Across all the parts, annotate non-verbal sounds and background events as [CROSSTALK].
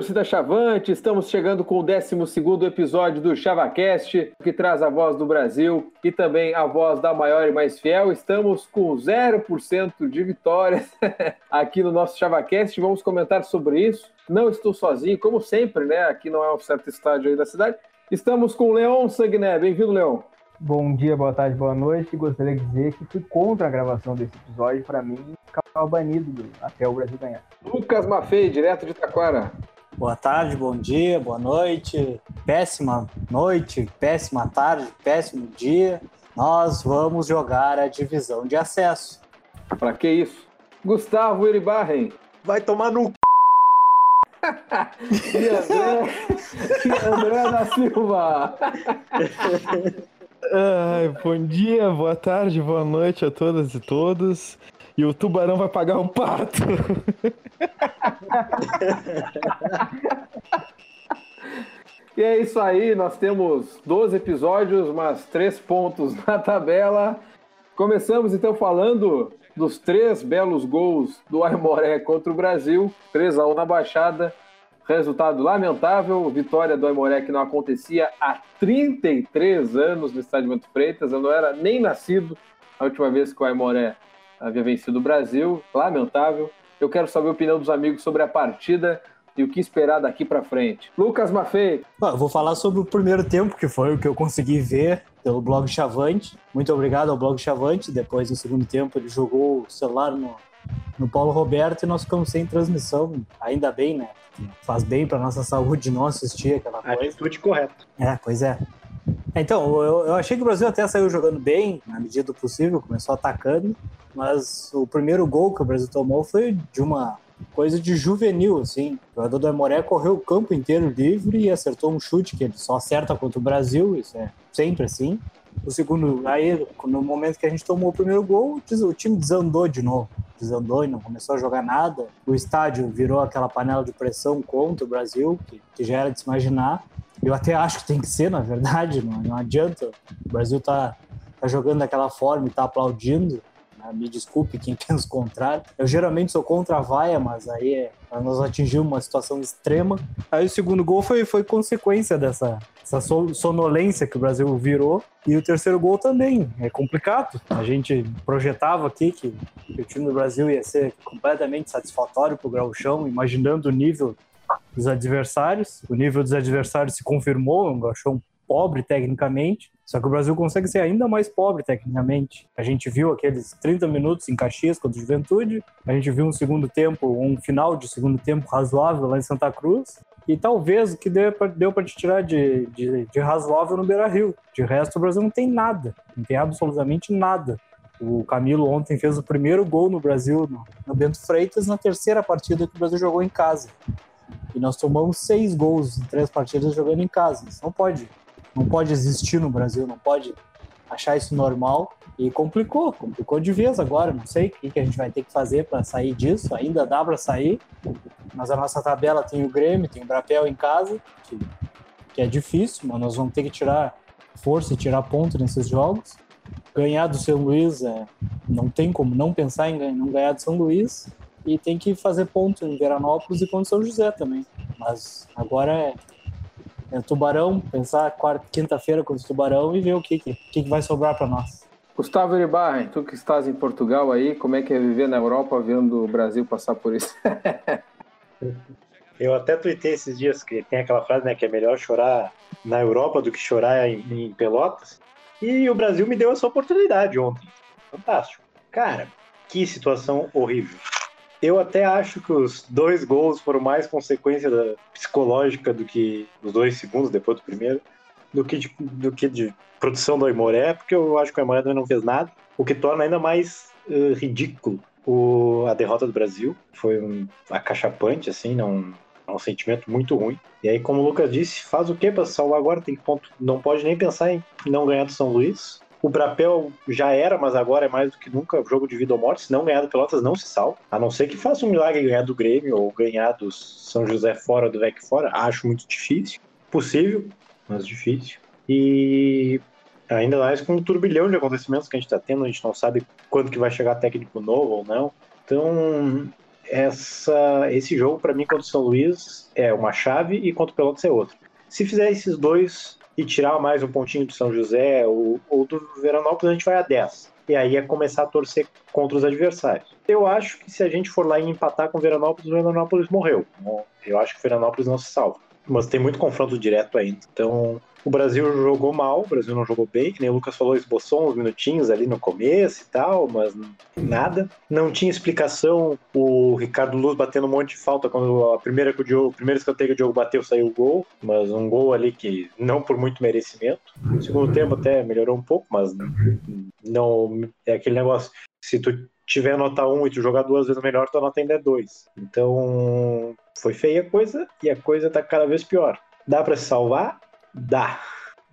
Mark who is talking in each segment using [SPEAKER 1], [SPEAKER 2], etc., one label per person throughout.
[SPEAKER 1] Torcida Chavante, estamos chegando com o 12 episódio do ChavaCast, que traz a voz do Brasil e também a voz da maior e mais fiel. Estamos com 0% de vitórias [LAUGHS] aqui no nosso ChavaCast, vamos comentar sobre isso. Não estou sozinho, como sempre, né? Aqui não é um certo estádio aí da cidade. Estamos com o Leon Sagné. Bem-vindo, Leon.
[SPEAKER 2] Bom dia, boa tarde, boa noite. Gostaria de dizer que fui contra a gravação desse episódio. Para mim, ficar banido até o Brasil ganhar.
[SPEAKER 1] Lucas Mafei, direto de Taquara.
[SPEAKER 3] Boa tarde, bom dia, boa noite. Péssima noite, péssima tarde, péssimo dia. Nós vamos jogar a divisão de acesso.
[SPEAKER 1] Para que isso? Gustavo Iribarren.
[SPEAKER 4] Vai tomar no [LAUGHS]
[SPEAKER 1] e André, e André da Silva. [LAUGHS]
[SPEAKER 5] Ai, bom dia, boa tarde, boa noite a todas e todos. E o tubarão vai pagar um pato. [LAUGHS]
[SPEAKER 1] e é isso aí, nós temos 12 episódios, mas 3 pontos na tabela. Começamos então falando dos três belos gols do Aimoré contra o Brasil, 3 a 1 na Baixada. Resultado lamentável, vitória do Aimoré que não acontecia há 33 anos no Estádio Bento Freitas. Eu não era nem nascido a última vez que o Aimoré havia vencido o Brasil. Lamentável. Eu quero saber a opinião dos amigos sobre a partida e o que esperar daqui para frente. Lucas Maffei.
[SPEAKER 3] Vou falar sobre o primeiro tempo, que foi o que eu consegui ver pelo blog Chavante. Muito obrigado ao blog Chavante. Depois, no segundo tempo, ele jogou o celular no, no Paulo Roberto e nós ficamos sem transmissão. Ainda bem, né? Faz bem para nossa saúde não assistir aquela coisa.
[SPEAKER 4] Atitude correta.
[SPEAKER 3] É, pois é. Então, eu, eu achei que o Brasil até saiu jogando bem, na medida do possível, começou atacando, mas o primeiro gol que o Brasil tomou foi de uma coisa de juvenil, assim. O jogador do Amoré correu o campo inteiro livre e acertou um chute que ele só acerta contra o Brasil, isso é sempre assim. O segundo, aí, no momento que a gente tomou o primeiro gol, o time desandou de novo. Desandou e não começou a jogar nada. O estádio virou aquela panela de pressão contra o Brasil, que, que já era de se imaginar. Eu até acho que tem que ser, na verdade, não, não adianta. O Brasil tá, tá jogando daquela forma e tá aplaudindo. Me desculpe quem [LAUGHS] pensa o contrário. Eu geralmente sou contra a vaia, mas aí é, nós atingimos uma situação extrema. Aí o segundo gol foi, foi consequência dessa, dessa sonolência que o Brasil virou. E o terceiro gol também. É complicado. A gente projetava aqui que, o time do Brasil ia ser completamente satisfatório para o Grauchão, imaginando o nível dos adversários. O nível dos adversários se confirmou, um gauchão pobre tecnicamente, só que o Brasil consegue ser ainda mais pobre tecnicamente. A gente viu aqueles 30 minutos em Caxias contra o Juventude, a gente viu um segundo tempo, um final de segundo tempo razoável lá em Santa Cruz, e talvez o que deu para te tirar de, de, de razoável no Beira Rio. De resto, o Brasil não tem nada, não tem absolutamente nada. O Camilo ontem fez o primeiro gol no Brasil, no, no Bento Freitas, na terceira partida que o Brasil jogou em casa. E nós tomamos seis gols em três partidas jogando em casa. Isso não pode, não pode existir no Brasil, não pode achar isso normal. E complicou, complicou de vez agora. Não sei o que, a gente vai ter que fazer para sair disso. Ainda dá para sair, mas a nossa tabela tem o Grêmio, tem o Brapel em casa, que, que é difícil, mas nós vamos ter que tirar força e tirar ponto nesses jogos. Ganhar do São Luís, é, não tem como não pensar em não ganhar do São Luís e tem que fazer ponto em Veranópolis e contra São José também. Mas agora é, é Tubarão, pensar quinta-feira contra o Tubarão e ver o que, que, que vai sobrar para nós.
[SPEAKER 1] Gustavo Iribarren, tu que estás em Portugal aí, como é que é viver na Europa vendo o Brasil passar por isso? [LAUGHS]
[SPEAKER 4] Eu até tuitei esses dias que tem aquela frase, né, que é melhor chorar na Europa do que chorar em, em Pelotas. E o Brasil me deu essa oportunidade ontem. Fantástico. Cara, que situação horrível. Eu até acho que os dois gols foram mais consequência da, psicológica do que os dois segundos depois do primeiro, do que de, do que de produção do Aimoré, porque eu acho que o Aimoré também não fez nada, o que torna ainda mais uh, ridículo o, a derrota do Brasil. Foi um acachapante, assim, não, é um sentimento muito ruim. E aí, como o Lucas disse, faz o que para salvar agora? Tem ponto, não pode nem pensar em não ganhar do São Luís. O Brapel já era, mas agora é mais do que nunca jogo de vida ou morte. Se não ganhar do Pelotas, não se salva. A não ser que faça um milagre ganhar do Grêmio ou ganhar do São José fora, do VEC fora. Acho muito difícil. Possível, mas difícil. E ainda mais com um turbilhão de acontecimentos que a gente está tendo, a gente não sabe quando que vai chegar técnico novo ou não. Então, essa, esse jogo, para mim, contra o São Luís é uma chave e contra o Pelotas é outra. Se fizer esses dois e tirar mais um pontinho do São José ou, ou do Veranópolis, a gente vai a 10. E aí é começar a torcer contra os adversários. Eu acho que se a gente for lá e empatar com o Veranópolis, o Veranópolis morreu. Eu acho que o Veranópolis não se salva. Mas tem muito confronto direto ainda. Então, o Brasil jogou mal, o Brasil não jogou bem, que nem o Lucas falou, esboçou uns minutinhos ali no começo e tal, mas nada. Não tinha explicação o Ricardo Luz batendo um monte de falta quando a primeira que o Diogo, primeiro escanteio que o Diogo bateu saiu o gol, mas um gol ali que não por muito merecimento. No segundo tempo até melhorou um pouco, mas não é aquele negócio. Se tu tiver nota 1 e tu jogar duas vezes melhor, tua nota ainda é 2. Então, foi feia a coisa e a coisa tá cada vez pior. Dá para se salvar? Dá.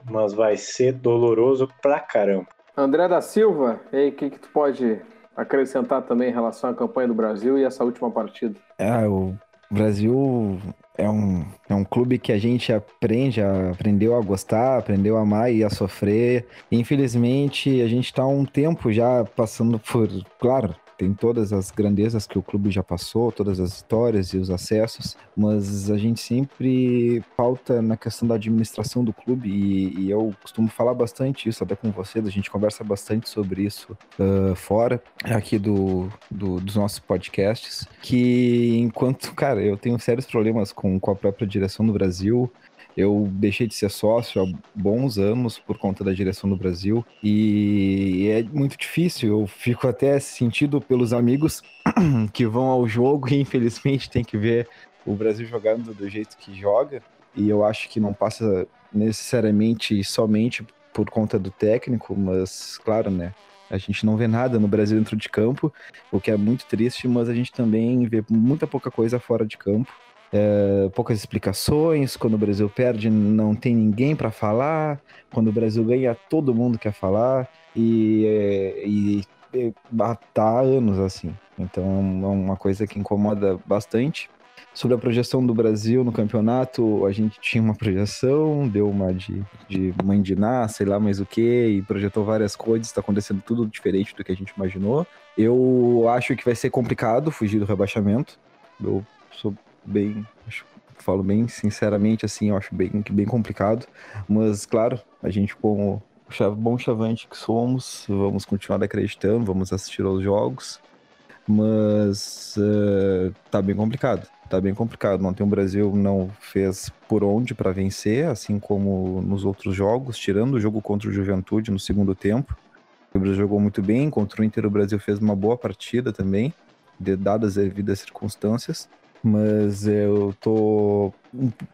[SPEAKER 4] Mas vai ser doloroso pra caramba.
[SPEAKER 1] André da Silva, e aí, o que, que tu pode acrescentar também em relação à campanha do Brasil e essa última partida?
[SPEAKER 5] É, o Brasil é um, é um clube que a gente aprende, aprendeu a gostar, aprendeu a amar e a sofrer. Infelizmente, a gente está há um tempo já passando por, claro, tem todas as grandezas que o clube já passou, todas as histórias e os acessos, mas a gente sempre pauta na questão da administração do clube e, e eu costumo falar bastante isso até com vocês, a gente conversa bastante sobre isso uh, fora aqui do, do, dos nossos podcasts, que enquanto, [LAUGHS] cara, eu tenho sérios problemas com, com a própria direção do Brasil, eu deixei de ser sócio há bons anos por conta da direção do Brasil e é muito difícil. Eu fico até sentido pelos amigos [CLEARS THROAT] que vão ao jogo e infelizmente tem que ver o Brasil jogando do jeito que joga. E eu acho que não passa necessariamente somente por conta do técnico, mas claro, né? A gente não vê nada no Brasil dentro de campo, o que é muito triste, mas a gente também vê muita pouca coisa fora de campo é, poucas explicações. Quando o Brasil perde, não tem ninguém para falar. Quando o Brasil ganha, todo mundo quer falar. E, é, e, e tá há anos assim. Então é uma coisa que incomoda bastante. Sobre a projeção do Brasil no campeonato, a gente tinha uma projeção, deu uma de, de mãe de Ná, sei lá mais o que, e projetou várias coisas, está acontecendo tudo diferente do que a gente imaginou. Eu acho que vai ser complicado fugir do rebaixamento. Eu sou bem, acho, falo bem sinceramente, assim, eu acho bem, bem complicado. Mas, claro, a gente, como bom chavante que somos, vamos continuar acreditando, vamos assistir aos jogos. Mas uh, tá bem complicado. Tá bem complicado. Ontem o Brasil não fez por onde para vencer, assim como nos outros jogos, tirando o jogo contra o Juventude no segundo tempo. O Brasil jogou muito bem, contra o Inter o Brasil fez uma boa partida também, de, dadas as devidas circunstâncias mas eu tô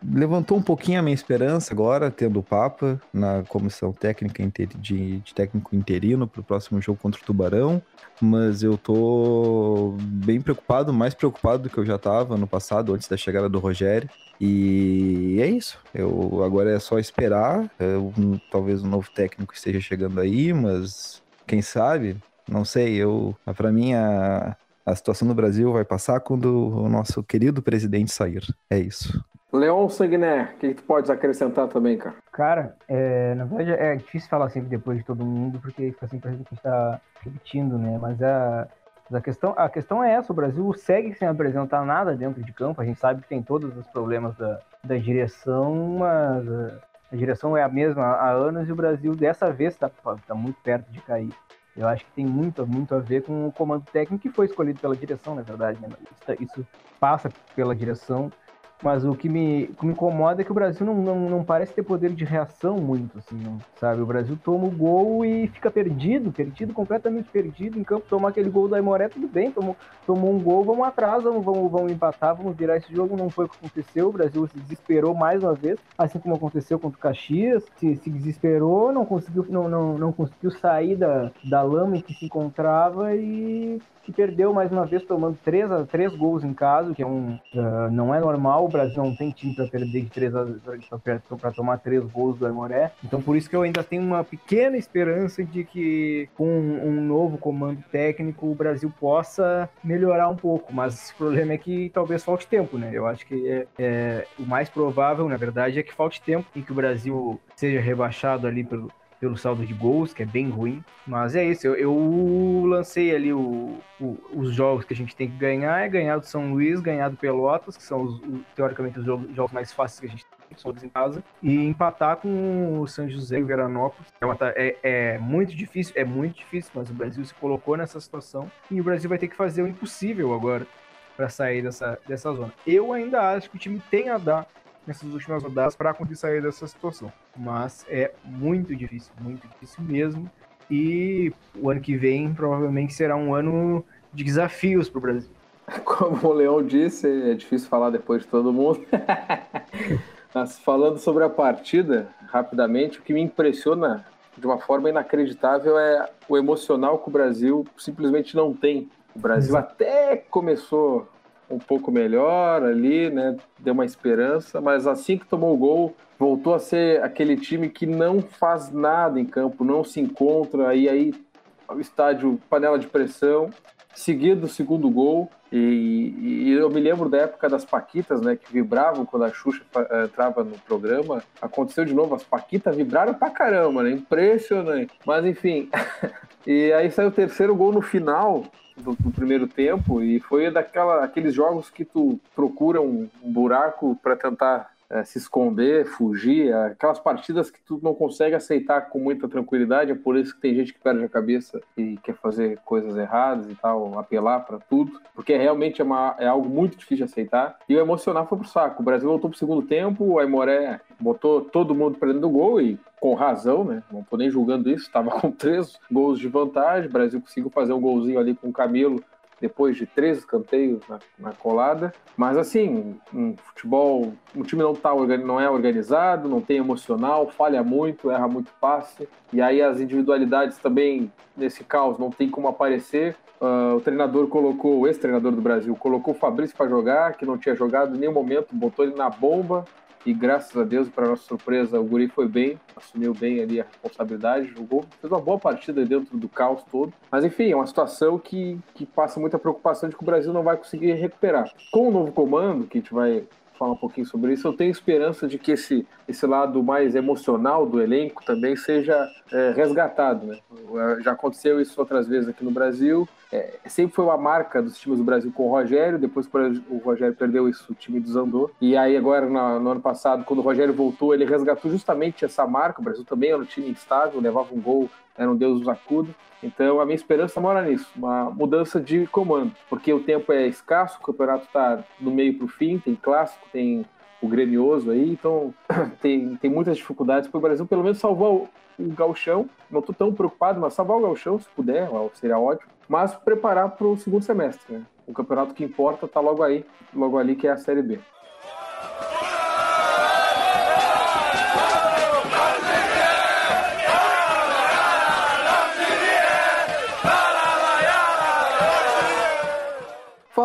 [SPEAKER 5] levantou um pouquinho a minha esperança agora tendo o Papa na comissão técnica de, de técnico interino para o próximo jogo contra o Tubarão, mas eu tô bem preocupado, mais preocupado do que eu já estava no passado antes da chegada do Rogério. E é isso. Eu agora é só esperar. Eu, talvez um novo técnico esteja chegando aí, mas quem sabe? Não sei. Eu para mim a a situação no Brasil vai passar quando o nosso querido presidente sair. É isso.
[SPEAKER 1] Leon Sagner, o que, que tu podes acrescentar também, cara?
[SPEAKER 2] Cara, é, na verdade é difícil falar sempre depois de todo mundo, porque fica sempre a gente está repetindo, né? Mas a, a, questão, a questão é essa, o Brasil segue sem apresentar nada dentro de campo, a gente sabe que tem todos os problemas da, da direção, mas a, a direção é a mesma há anos e o Brasil dessa vez está tá muito perto de cair. Eu acho que tem muito, muito a ver com o comando técnico que foi escolhido pela direção, na verdade. Né? Isso, isso passa pela direção mas o que me, que me incomoda é que o Brasil não, não, não parece ter poder de reação muito, assim, não, sabe? O Brasil toma o gol e fica perdido, perdido, completamente perdido em campo. Tomar aquele gol do Aimoré, tudo bem, tomou, tomou um gol, vamos atrás, vamos, vamos, vamos empatar, vamos virar esse jogo. Não foi o que aconteceu, o Brasil se desesperou mais uma vez, assim como aconteceu contra o Caxias, se, se desesperou, não conseguiu, não, não, não conseguiu sair da, da lama em que se encontrava e que perdeu mais uma vez tomando três, três gols em casa, que é um, uh, não é normal. Brasil não tem time para perder de três para tomar três gols do Aimoré. Então por isso que eu ainda tenho uma pequena esperança de que com um novo comando técnico o Brasil possa melhorar um pouco. Mas o problema é que talvez falte tempo, né? Eu acho que é, é o mais provável, na verdade, é que falte tempo e que o Brasil seja rebaixado ali pelo pelo saldo de gols, que é bem ruim. Mas é isso, eu, eu lancei ali o, o, os jogos que a gente tem que ganhar, é ganhar do São Luís, ganhar do Pelotas, que são os, teoricamente os jogos, jogos mais fáceis que a gente tem, são em casa, e empatar com o São José e o Veranópolis. É, uma, é, é muito difícil, é muito difícil, mas o Brasil se colocou nessa situação e o Brasil vai ter que fazer o impossível agora para sair dessa, dessa zona. Eu ainda acho que o time tem a dar nessas últimas rodadas para conseguir sair dessa situação. Mas é muito difícil, muito difícil mesmo. E o ano que vem provavelmente será um ano de desafios para o Brasil. [LAUGHS]
[SPEAKER 1] Como o Leão disse, é difícil falar depois de todo mundo. [LAUGHS] Mas falando sobre a partida, rapidamente, o que me impressiona de uma forma inacreditável é o emocional que o Brasil simplesmente não tem. O Brasil até começou um pouco melhor ali, né? Deu uma esperança, mas assim que tomou o gol, voltou a ser aquele time que não faz nada em campo, não se encontra, aí o estádio panela de pressão, seguido do segundo gol, e, e, eu me lembro da época das Paquitas, né, que vibravam quando a Xuxa eh, entrava no programa. Aconteceu de novo, as Paquitas vibraram pra caramba, né? Impressionante. Mas enfim. [LAUGHS] e aí saiu o terceiro gol no final, do, do, primeiro tempo e foi daquela aqueles jogos que tu procura um, um buraco para tentar é, se esconder, fugir, é, aquelas partidas que tu não consegue aceitar com muita tranquilidade, é por isso que tem gente que perde a cabeça e quer fazer coisas erradas e tal, apelar para tudo, porque realmente é, uma, é algo muito difícil de aceitar. E o emocional foi pro saco. O Brasil voltou pro segundo tempo, o Aimoré botou todo mundo para dentro do gol e com razão, né? Não tô nem julgando isso, estava com [LAUGHS] três gols de vantagem, o Brasil conseguiu fazer um golzinho ali com o Camilo depois de três escanteios na, na, colada. Mas assim, um futebol, o time não, tá, não é organizado, não tem emocional, falha muito, erra muito passe. E aí as individualidades também, nesse caos, não tem como aparecer. Uh, o treinador colocou, o ex-treinador do Brasil, colocou o Fabrício para jogar, que não tinha jogado em nenhum momento, botou ele na bomba, e graças a Deus, para nossa surpresa, o Guri foi bem, assumiu bem ali a responsabilidade, jogou, fez uma boa partida dentro do caos todo. Mas enfim, é uma situação que, que passa muita preocupação de que o Brasil não vai conseguir recuperar. Com o novo comando, que a gente vai falar um pouquinho sobre isso, eu tenho esperança de que esse, esse lado mais emocional do elenco também seja é, resgatado. Né? Já aconteceu isso outras vezes aqui no Brasil. É, sempre foi uma marca dos times do Brasil com o Rogério, depois o Rogério perdeu isso, o time desandou. E aí agora, no, no ano passado, quando o Rogério voltou, ele resgatou justamente essa marca. O Brasil também era um time instável, levava um gol, era um Deus dos acuda. Então a minha esperança mora nisso, uma mudança de comando, porque o tempo é escasso, o campeonato está no meio para o fim, tem clássico, tem o gremioso aí, então [CLEARS THROAT] tem, tem muitas dificuldades para o Brasil pelo menos salvar o, galchão. Não estou tão preocupado, mas salvar o galchão, se puder, seria ótimo. Mas preparar para o segundo semestre. Né? O campeonato que importa está logo aí, logo ali que é a Série B.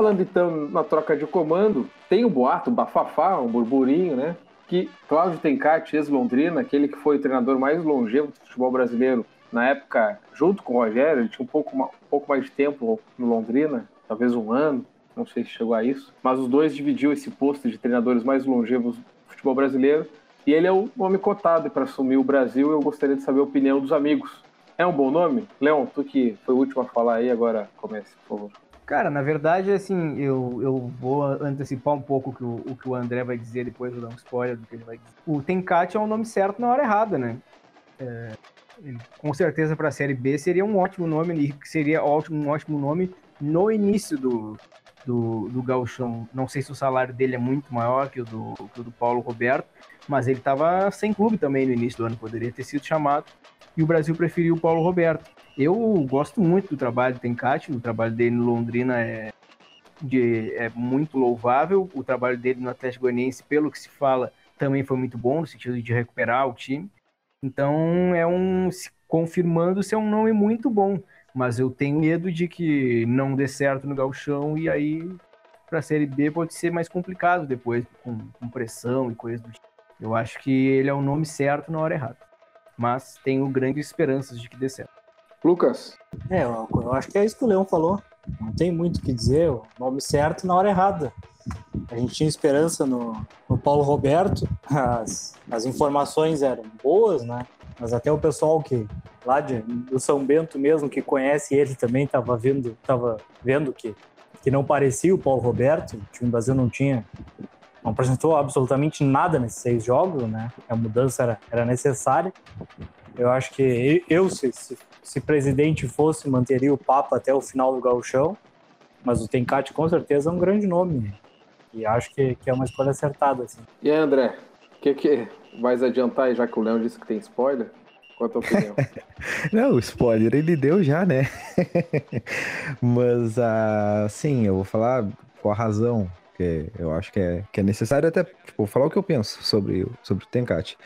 [SPEAKER 1] Falando então na troca de comando, tem um boato, um bafafá, um burburinho, né? Que Cláudio Tencati, ex-Londrina, aquele que foi o treinador mais longevo do futebol brasileiro na época, junto com o Rogério, ele tinha um pouco, um pouco mais de tempo no Londrina, talvez um ano, não sei se chegou a isso, mas os dois dividiam esse posto de treinadores mais longevos do futebol brasileiro. E ele é o nome cotado para assumir o Brasil. Eu gostaria de saber a opinião dos amigos. É um bom nome? Leon, tu que foi o último a falar aí, agora comece, por favor.
[SPEAKER 2] Cara, na verdade, assim, eu, eu vou antecipar um pouco que o, o que o André vai dizer depois, vou dar um spoiler do que ele vai dizer. O Tenkate é o nome certo na hora errada, né? É, ele, com certeza para a Série B seria um ótimo nome, seria ótimo, um ótimo nome no início do, do, do Gauchão. Não sei se o salário dele é muito maior que o do, que o do Paulo Roberto, mas ele estava sem clube também no início do ano, poderia ter sido chamado, e o Brasil preferiu o Paulo Roberto. Eu gosto muito do trabalho do Tencati, o trabalho dele no Londrina é, de, é muito louvável, o trabalho dele no Atlético Goianiense, pelo que se fala, também foi muito bom, no sentido de recuperar o time. Então, é um confirmando ser um nome muito bom, mas eu tenho medo de que não dê certo no galchão e aí para a Série B pode ser mais complicado depois, com, com pressão e coisas do tipo. Eu acho que ele é o nome certo na hora errada, mas tenho grandes esperanças de que dê certo.
[SPEAKER 1] Lucas.
[SPEAKER 3] É, eu, eu acho que é isso que o Leão falou. Não tem muito o que dizer, o nome certo na hora errada. A gente tinha esperança no, no Paulo Roberto, as, as informações eram boas, né? mas até o pessoal que lá de, do São Bento mesmo, que conhece ele também, estava vendo, tava vendo que, que não parecia o Paulo Roberto, o time Brasil não tinha, não apresentou absolutamente nada nesses seis jogos, né? A mudança era, era necessária. Eu acho que eu, se, se, se presidente fosse, manteria o Papa até o final do gauchão, mas o Tencate com certeza é um grande nome. E acho que, que é uma escolha acertada. Assim.
[SPEAKER 1] E aí, André, o que, que vais adiantar, já que o Leão disse que tem spoiler? Qual a tua opinião? [LAUGHS]
[SPEAKER 5] Não, o spoiler ele deu já, né? [LAUGHS] Mas, uh, sim, eu vou falar com a razão, que eu acho que é, que é necessário até tipo, falar o que eu penso sobre, sobre o Tencate.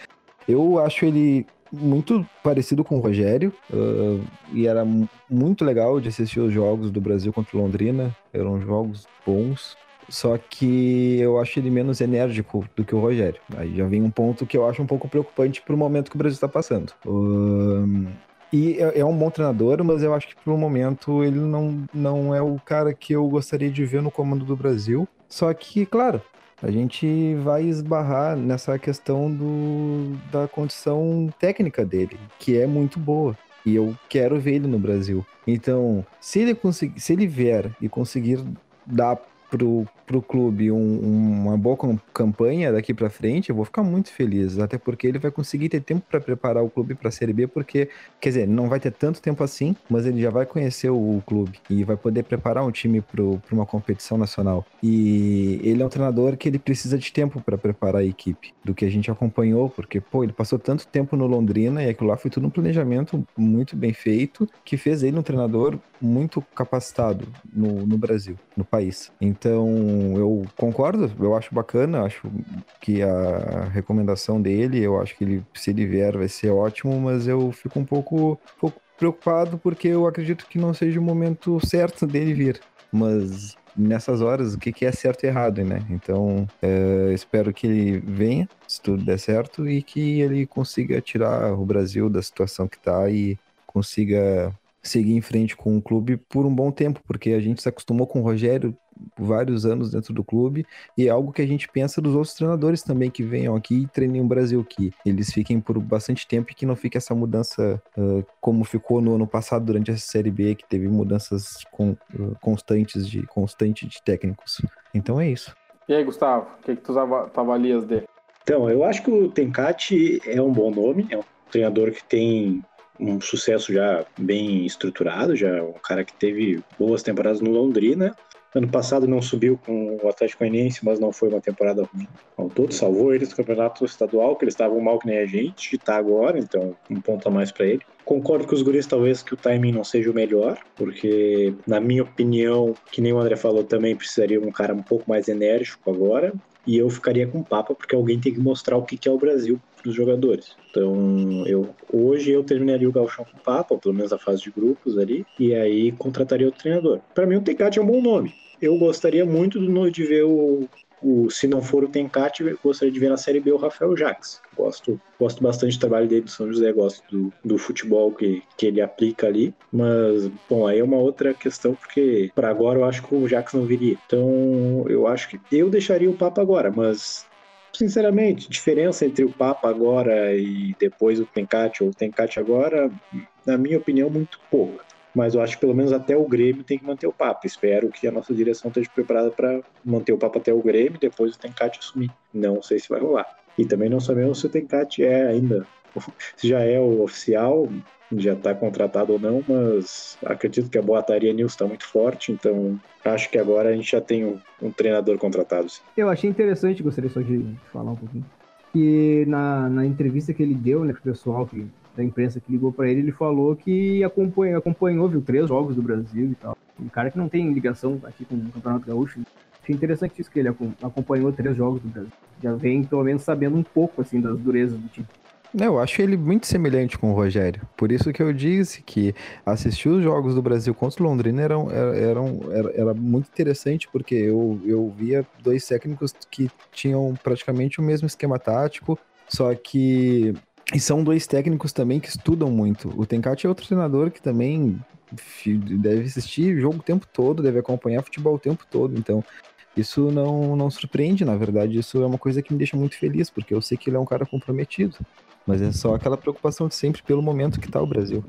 [SPEAKER 5] Eu acho ele muito parecido com o Rogério uh, e era muito legal de assistir os jogos do Brasil contra o Londrina. Eram jogos bons. Só que eu acho ele menos enérgico do que o Rogério. Aí já vem um ponto que eu acho um pouco preocupante pro momento que o Brasil está passando. Uh, e é, é, um bom treinador, mas eu acho que pro momento ele não, não é o cara que eu gostaria de ver no comando do Brasil. Só que, claro, a gente vai esbarrar nessa questão do, da condição técnica dele, que é muito boa. E eu quero ver ele no Brasil. Então, se ele conseguir, se ele vier e conseguir dar pro, pro clube um, uma boa campanha daqui para frente, eu vou ficar muito feliz, até porque ele vai conseguir ter tempo para preparar o clube para a Série B, porque, quer dizer, não vai ter tanto tempo assim, mas ele já vai conhecer o, o clube e vai poder preparar um time para uma competição nacional. E ele é um treinador que ele precisa de tempo para preparar a equipe, do que a gente acompanhou, porque, pô, ele passou tanto tempo no Londrina e aquilo lá foi tudo um planejamento muito bem feito, que fez ele um treinador muito capacitado no, no Brasil, no país. Então, eu concordo, eu acho bacana, acho que a recomendação dele, eu acho que ele, se ele vier, vai ser ótimo, mas eu fico um pouco, um pouco preocupado porque eu acredito que não seja o momento certo dele vir. Mas nessas horas, o que, que é certo e errado, né? Então, é, espero que ele venha, se tudo der certo, e que ele consiga tirar o Brasil da situação que está e consiga seguir em frente com o clube por um bom tempo, porque a gente se acostumou com o Rogério vários anos dentro do clube e é algo que a gente pensa dos outros treinadores também que venham aqui e treinem o Brasil, que eles fiquem por bastante tempo e que não fique essa mudança uh, como ficou no ano passado durante a Série B, que teve mudanças com, uh, constantes de constante de técnicos. Então é isso.
[SPEAKER 1] E aí, Gustavo, o que, que tu, avalias dele?
[SPEAKER 4] Então, eu acho que o Tencati é um bom nome, é um treinador que tem um sucesso já bem estruturado, já um cara que teve boas temporadas no Londrina. Ano passado não subiu com o Atlético Goianiense, mas não foi uma temporada ruim ao todo. Salvou eles do campeonato estadual, que eles estavam mal que nem a gente, e tá agora, então um ponto a mais para ele. Concordo com os guris, talvez que o timing não seja o melhor, porque, na minha opinião, que nem o André falou, também precisaria um cara um pouco mais enérgico agora. E eu ficaria com o Papa, porque alguém tem que mostrar o que é o Brasil para os jogadores. Então, eu hoje eu terminaria o Galchão com o Papa, pelo menos a fase de grupos ali, e aí contrataria o treinador. Para mim, o Tecate é um bom nome. Eu gostaria muito de ver o, o, se não for o Tencate, gostaria de ver na Série B o Rafael Jaques. Gosto, gosto bastante do trabalho dele do São José, gosto do, do futebol que, que ele aplica ali. Mas, bom, aí é uma outra questão, porque para agora eu acho que o Jaques não viria. Então, eu acho que eu deixaria o Papa agora, mas sinceramente, diferença entre o Papa agora e depois o Tencate ou o Tencate agora, na minha opinião, muito pouca mas eu acho que pelo menos até o Grêmio tem que manter o papo. Espero que a nossa direção esteja preparada para manter o papo até o Grêmio, depois o Tencate assumir. Não sei se vai rolar. E também não sabemos se o Tencate é ainda, [LAUGHS] se já é o oficial, já está contratado ou não, mas acredito que a Boataria News está muito forte, então acho que agora a gente já tem um, um treinador contratado. Sim.
[SPEAKER 2] Eu achei interessante, gostaria só de falar um pouquinho, que na, na entrevista que ele deu né, para o pessoal que da imprensa que ligou para ele, ele falou que acompanhou, acompanhou, viu três jogos do Brasil e tal. Um cara que não tem ligação aqui com o Campeonato Gaúcho. Achei interessante isso que ele acompanhou três jogos do Brasil. Já vem, pelo menos, sabendo um pouco, assim, das durezas do time.
[SPEAKER 5] Eu acho ele muito semelhante com o Rogério. Por isso que eu disse que assistir os jogos do Brasil contra o Londrina era, era, era, era muito interessante, porque eu, eu via dois técnicos que tinham praticamente o mesmo esquema tático, só que e são dois técnicos também que estudam muito. O Tencati é outro treinador que também deve assistir jogo o tempo todo, deve acompanhar futebol o tempo todo. Então, isso não, não surpreende, na verdade. Isso é uma coisa que me deixa muito feliz, porque eu sei que ele é um cara comprometido. Mas é só aquela preocupação de sempre pelo momento que tá o Brasil.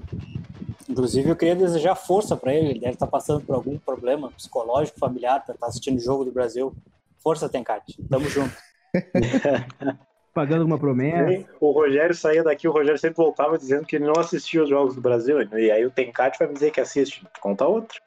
[SPEAKER 3] Inclusive, eu queria desejar força para ele. Ele deve estar passando por algum problema psicológico, familiar, para estar assistindo o jogo do Brasil. Força, Tencate. Tamo junto. [LAUGHS]
[SPEAKER 2] Pagando alguma promessa.
[SPEAKER 4] O Rogério saía daqui, o Rogério sempre voltava dizendo que ele não assistia os jogos do Brasil. E aí o Tencate vai me dizer que assiste. Conta outra.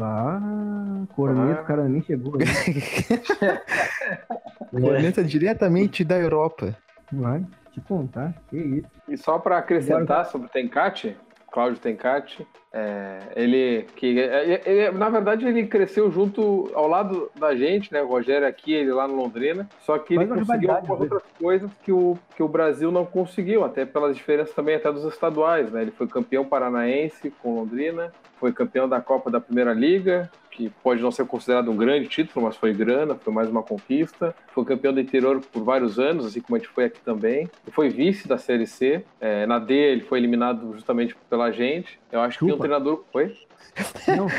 [SPEAKER 2] Ah, corneta, o cara nem chegou. Né? [LAUGHS]
[SPEAKER 5] Corneta diretamente da Europa.
[SPEAKER 2] Vai te contar, que isso.
[SPEAKER 1] E só para acrescentar sobre o Tencate, Cláudio Tencati, é, ele que ele, ele, na verdade ele cresceu junto ao lado da gente, né? O Rogério aqui, ele lá no Londrina. Só que ele conseguiu algumas outras coisas que o, que o Brasil não conseguiu, até pelas diferenças também até dos estaduais, né? Ele foi campeão paranaense com Londrina, foi campeão da Copa da Primeira Liga, que pode não ser considerado um grande título, mas foi grana, foi mais uma conquista. Foi campeão do interior por vários anos, assim como a gente foi aqui também. E foi vice da Série C. É, na D ele foi eliminado justamente pela gente. Eu acho Chupa. Um treinador. Foi? Não, [LAUGHS] [LAUGHS]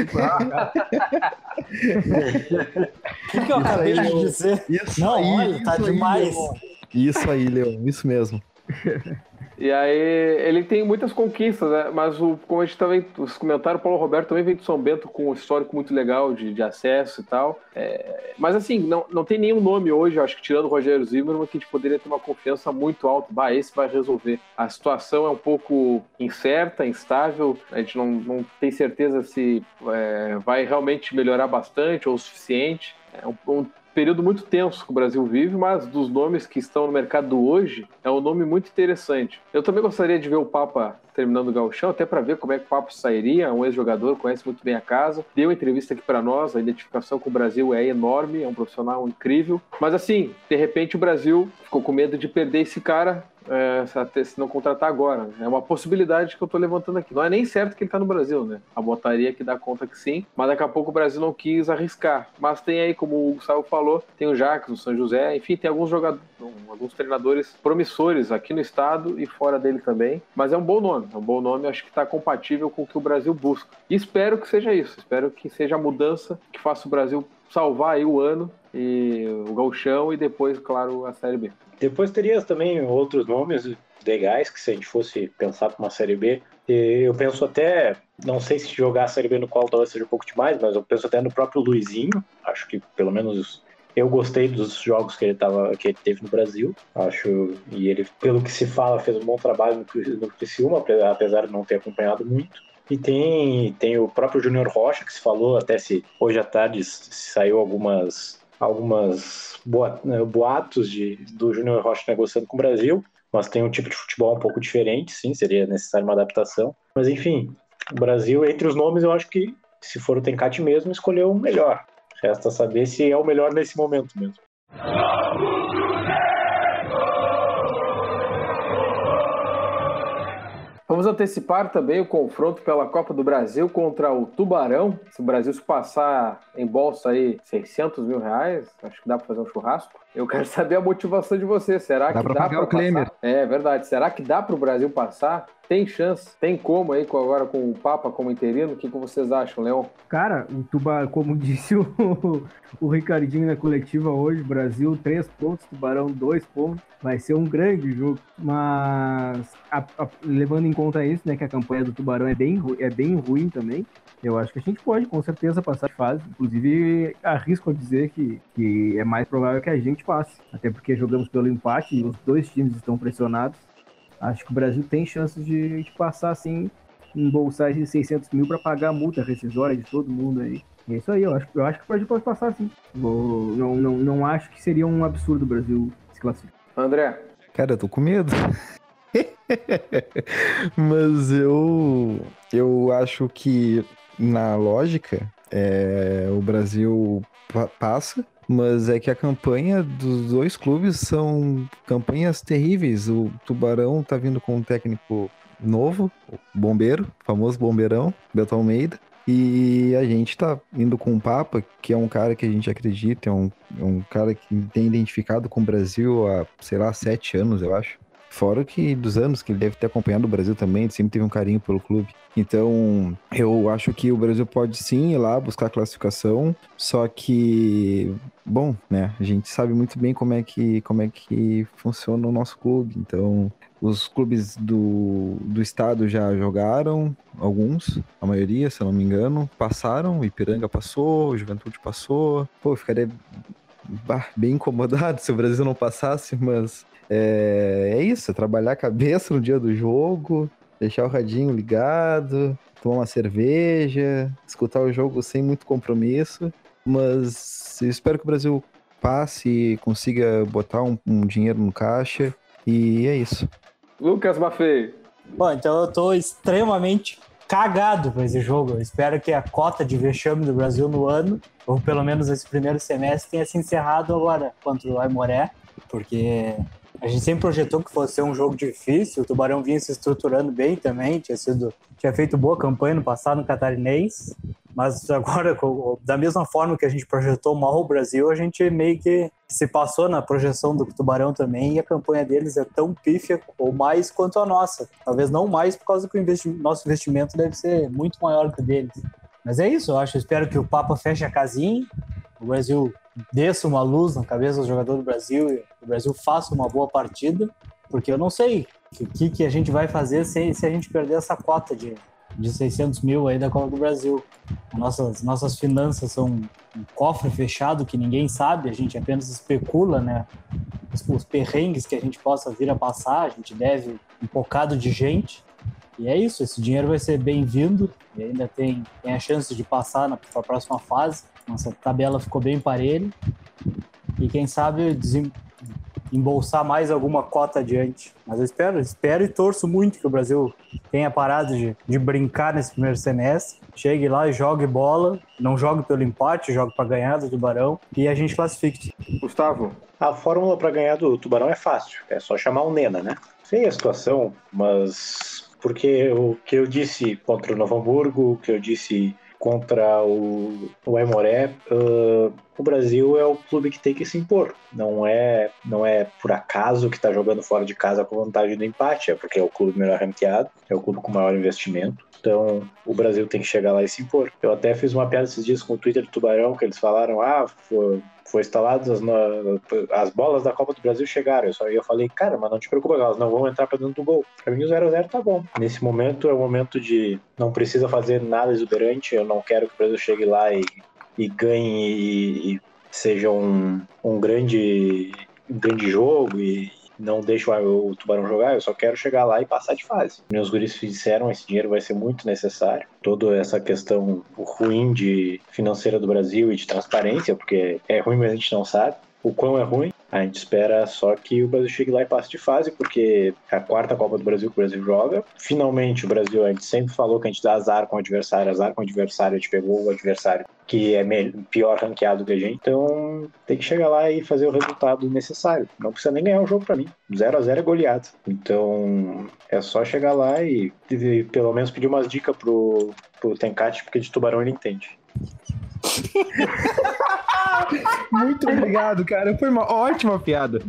[SPEAKER 3] O que, que eu acabei de dizer?
[SPEAKER 5] Isso não, aí, olha, tá demais. Aí, isso aí, Leon, isso mesmo. [LAUGHS]
[SPEAKER 1] E aí ele tem muitas conquistas, né? Mas o, como a gente também, os o Paulo Roberto também vem de São Bento com um histórico muito legal de, de acesso e tal. É, mas assim, não, não tem nenhum nome hoje, acho que tirando o Rogério Zimmermann, que a gente poderia ter uma confiança muito alta. Bah, esse vai resolver. A situação é um pouco incerta, instável, a gente não, não tem certeza se é, vai realmente melhorar bastante ou o suficiente. É um, um, período muito tenso que o Brasil vive, mas dos nomes que estão no mercado hoje, é um nome muito interessante. Eu também gostaria de ver o Papa terminando o gauchão, até para ver como é que o Papa sairia, um ex-jogador, conhece muito bem a casa, deu entrevista aqui para nós, a identificação com o Brasil é enorme, é um profissional incrível, mas assim, de repente o Brasil ficou com medo de perder esse cara é, se não contratar agora. É uma possibilidade que eu estou levantando aqui. Não é nem certo que ele está no Brasil, né? A botaria que dá conta que sim, mas daqui a pouco o Brasil não quis arriscar. Mas tem aí, como o Gustavo falou, tem o Jacques, o São José, enfim, tem alguns jogadores, alguns treinadores promissores aqui no estado e fora dele também. Mas é um bom nome, é um bom nome, acho que está compatível com o que o Brasil busca. E espero que seja isso, espero que seja a mudança que faça o Brasil salvar aí o ano e o gauchão e depois, claro, a Série B.
[SPEAKER 4] Depois teria também outros nomes legais que se a gente fosse pensar para uma Série B, eu penso até, não sei se jogar a Série B no qual talvez seja um pouco demais, mas eu penso até no próprio Luizinho, acho que pelo menos eu gostei dos jogos que ele, tava, que ele teve no Brasil, acho, e ele, pelo que se fala, fez um bom trabalho no, no Criciúma, apesar de não ter acompanhado muito. E tem, tem o próprio Júnior Rocha, que se falou, até se hoje à tarde saiu algumas, algumas né, boatos de, do Júnior Rocha negociando com o Brasil, mas tem um tipo de futebol um pouco diferente, sim, seria necessário uma adaptação. Mas enfim, o Brasil, entre os nomes, eu acho que, se for o Tencate mesmo, escolheu o melhor. Resta saber se é o melhor nesse momento mesmo.
[SPEAKER 1] Vamos antecipar também o confronto pela Copa do Brasil contra o Tubarão. Se o Brasil se passar em bolsa aí 600 mil reais, acho que dá para fazer um churrasco. Eu quero [LAUGHS] saber a motivação de você. Será
[SPEAKER 5] dá
[SPEAKER 1] que
[SPEAKER 5] dá para
[SPEAKER 1] passar? É verdade. Será que dá para o Brasil passar? Tem chance? Tem como aí agora com o Papa como interino? O que, que vocês acham, Leon?
[SPEAKER 2] Cara, o Tubarão, como [LAUGHS] disse o, o Ricardinho na coletiva hoje, Brasil três pontos, Tubarão dois pontos. Vai ser um grande jogo. Mas a, a, levando em conta isso, né, que a campanha do Tubarão é bem, é bem ruim também. Eu acho que a gente pode, com certeza, passar de fase. Inclusive, arrisco a dizer que, que é mais provável que a gente passe. Até porque jogamos pelo empate e os dois times estão pressionados. Acho que o Brasil tem chances de, de passar, assim, um bolsar de 600 mil para pagar a multa rescisória de todo mundo aí. É isso aí, eu acho, eu acho que o Brasil pode passar, sim. Vou, não, não, não acho que seria um absurdo o Brasil se classificar.
[SPEAKER 1] André?
[SPEAKER 5] Cara, eu tô com medo. [LAUGHS] Mas eu, eu acho que na lógica, é, o Brasil passa, mas é que a campanha dos dois clubes são campanhas terríveis. O Tubarão tá vindo com um técnico novo, Bombeiro, famoso Bombeirão, Beto Almeida. E a gente tá indo com o Papa, que é um cara que a gente acredita, é um, é um cara que tem identificado com o Brasil há, sei lá, sete anos, eu acho Fora que dos anos que ele deve ter acompanhado o Brasil também, ele sempre teve um carinho pelo clube. Então, eu acho que o Brasil pode sim ir lá buscar a classificação, só que, bom, né, a gente sabe muito bem como é que, como é que funciona o nosso clube. Então, os clubes do, do estado já jogaram, alguns, a maioria, se eu não me engano, passaram. Ipiranga passou, Juventude passou. Pô, ficaria bem incomodado [LAUGHS] se o Brasil não passasse, mas é, é isso, é trabalhar a cabeça no dia do jogo, deixar o radinho ligado, tomar uma cerveja, escutar o jogo sem muito compromisso. Mas eu espero que o Brasil passe e consiga botar um, um dinheiro no caixa. E é isso.
[SPEAKER 1] Lucas Maffei.
[SPEAKER 3] Bom, então eu tô extremamente cagado com esse jogo. Eu espero que a cota de vexame do Brasil no ano, ou pelo menos esse primeiro semestre, tenha se encerrado agora contra o Aimoré, porque a gente sempre projetou que fosse um jogo difícil. O Tubarão vinha se estruturando bem também, tinha sido tinha feito boa campanha no passado no Catarinense, mas [LAUGHS] agora da mesma forma que a gente projetou mal o Brasil, a gente meio que se passou na projeção do Tubarão também e a campanha deles é tão pífia ou mais quanto a nossa. Talvez não mais por causa que o investi nosso investimento deve ser muito maior que o deles. Mas é isso, eu acho. Eu espero que o Papa feche a casinha, o Brasil desça uma luz na cabeça do jogador do Brasil e o Brasil faça uma boa partida, porque eu não sei o que, que a gente vai fazer se, se a gente perder essa cota de, de 600 mil aí da Copa do Brasil. Nossas, nossas finanças são um cofre fechado que ninguém sabe, a gente apenas especula, né? Os, os perrengues que a gente possa vir a passar, a gente deve um bocado de gente. E é isso, esse dinheiro vai ser bem-vindo e ainda tem, tem a chance de passar na, próxima fase. Nossa tabela ficou bem parelha. E quem sabe embolsar mais alguma cota adiante. Mas eu espero, espero e torço muito que o Brasil tenha parado de, de brincar nesse primeiro semestre. Chegue lá e jogue bola, não jogue pelo empate, jogue para ganhar do Tubarão e a gente classifique.
[SPEAKER 1] Gustavo.
[SPEAKER 4] A fórmula para ganhar do Tubarão é fácil, é só chamar o Nena, né? Sei a situação, mas porque o que eu disse contra o Novo Hamburgo, o que eu disse contra o, o Aimoré, uh, o Brasil é o clube que tem que se impor. Não é, não é por acaso que está jogando fora de casa com vantagem do empate, é porque é o clube melhor ranqueado, é o clube com maior investimento. Então, o Brasil tem que chegar lá e se impor. Eu até fiz uma piada esses dias com o Twitter do Tubarão, que eles falaram: ah, foi, foi instaladas as, as bolas da Copa do Brasil chegaram. Eu, só, eu falei, cara, mas não te preocupa, elas não vão entrar para dentro do gol. Para mim, o 0x0 tá bom. Nesse momento é o momento de não precisa fazer nada exuberante. Eu não quero que o Brasil chegue lá e e ganhe e, e seja um, um, grande, um grande jogo e não deixe o, o Tubarão jogar, eu só quero chegar lá e passar de fase. Meus guris disseram, esse dinheiro vai ser muito necessário. Toda essa questão ruim de financeira do Brasil e de transparência, porque é ruim, mas a gente não sabe o quão é ruim. A gente espera só que o Brasil chegue lá e passe de fase, porque é a quarta Copa do Brasil que o Brasil joga. Finalmente, o Brasil, a gente sempre falou que a gente dá azar com o adversário, azar com o adversário, a gente pegou o adversário que é pior ranqueado que a gente. Então, tem que chegar lá e fazer o resultado necessário. Não precisa nem ganhar o jogo para mim. 0 a 0 é goleado. Então, é só chegar lá e, e pelo menos pedir umas dicas pro, pro Tencate, porque de tubarão ele entende. [LAUGHS]
[SPEAKER 5] Muito obrigado, cara. Foi uma ótima piada.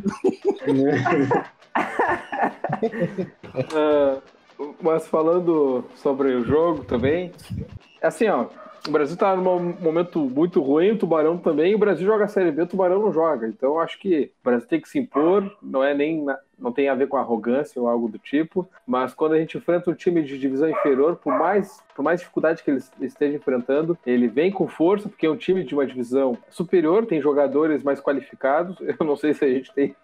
[SPEAKER 1] uh, mas falando sobre o jogo também, assim, ó, o Brasil tá num momento muito ruim, o Tubarão também, o Brasil joga a Série B, o Tubarão não joga. Então acho que o Brasil tem que se impor, não é nem não tem a ver com arrogância ou algo do tipo, mas quando a gente enfrenta um time de divisão inferior, por mais, por mais dificuldade que ele esteja enfrentando, ele vem com força, porque é um time de uma divisão superior, tem jogadores mais qualificados. [LAUGHS] Eu não sei se a gente tem